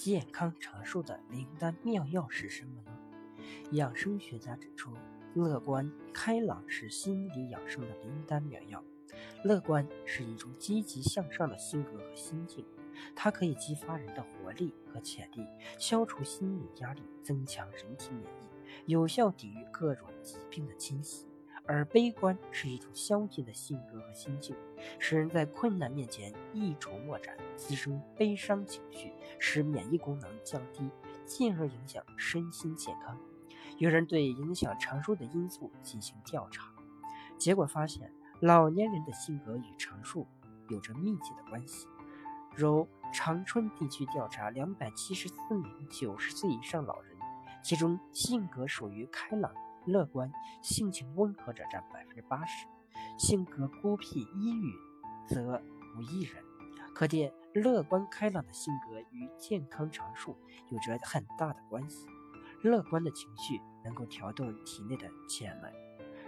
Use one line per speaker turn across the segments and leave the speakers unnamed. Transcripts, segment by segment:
健康长寿的灵丹妙药是什么呢？养生学家指出，乐观开朗是心理养生的灵丹妙药。乐观是一种积极向上的性格和心境，它可以激发人的活力和潜力，消除心理压力，增强人体免疫，有效抵御各种疾病的侵袭。而悲观是一种消极的性格和心境，使人在困难面前一筹莫展，滋生悲伤情绪，使免疫功能降低，进而影响身心健康。有人对影响长寿的因素进行调查，结果发现，老年人的性格与长寿有着密切的关系。如长春地区调查两百七十四名九十岁以上老人，其中性格属于开朗。乐观、性情温和者占百分之八十，性格孤僻、抑郁则无一人。可见，乐观开朗的性格与健康长寿有着很大的关系。乐观的情绪能够调动体内的潜能，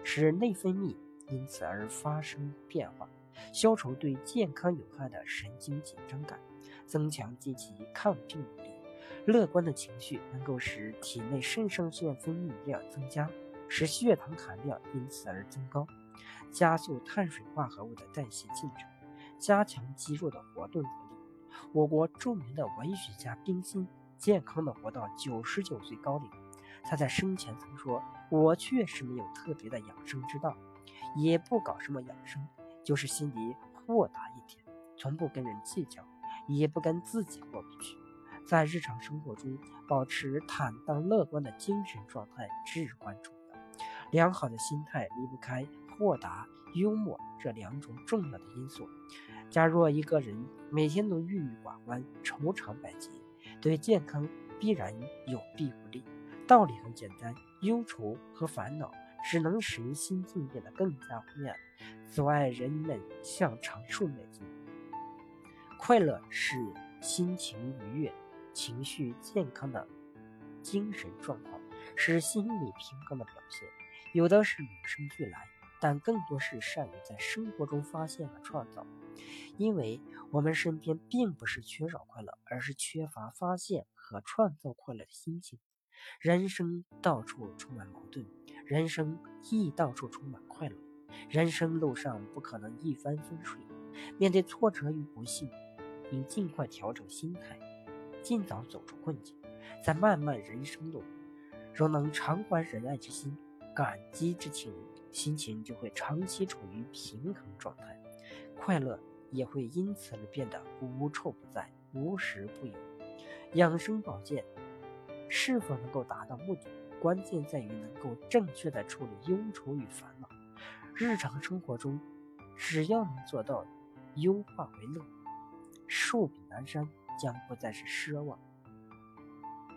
使内分泌因此而发生变化，消除对健康有害的神经紧张感，增强机体抗病能力。乐观的情绪能够使体内肾上腺分泌量增加。使血糖含量因此而增高，加速碳水化合物的代谢进程，加强肌肉的活动能力。我国著名的文学家冰心健康的活到九十九岁高龄。他在生前曾说：“我确实没有特别的养生之道，也不搞什么养生，就是心里豁达一点，从不跟人计较，也不跟自己过不去。在日常生活中保持坦荡乐观的精神状态至关重要。”良好的心态离不开豁达、幽默这两种重要的因素。假若一个人每天都郁郁寡欢、愁肠百结，对健康必然有弊无利。道理很简单，忧愁和烦恼只能使人心境变得更加灰暗，阻碍人们向长寿迈进。快乐是心情愉悦、情绪健康的精神状况，是心理平衡的表现。有的是与生俱来，但更多是善于在生活中发现和创造。因为我们身边并不是缺少快乐，而是缺乏发现和创造快乐的心情。人生到处充满矛盾，人生亦到处充满快乐。人生路上不可能一帆风顺，面对挫折与不幸，应尽快调整心态，尽早走出困境。在漫漫人生路，若能常怀仁爱之心。感激之情，心情就会长期处于平衡状态，快乐也会因此而变得无处不在、无时不有。养生保健是否能够达到目的，关键在于能够正确的处理忧愁与烦恼。日常生活中，只要能做到忧化为乐，寿比南山将不再是奢望。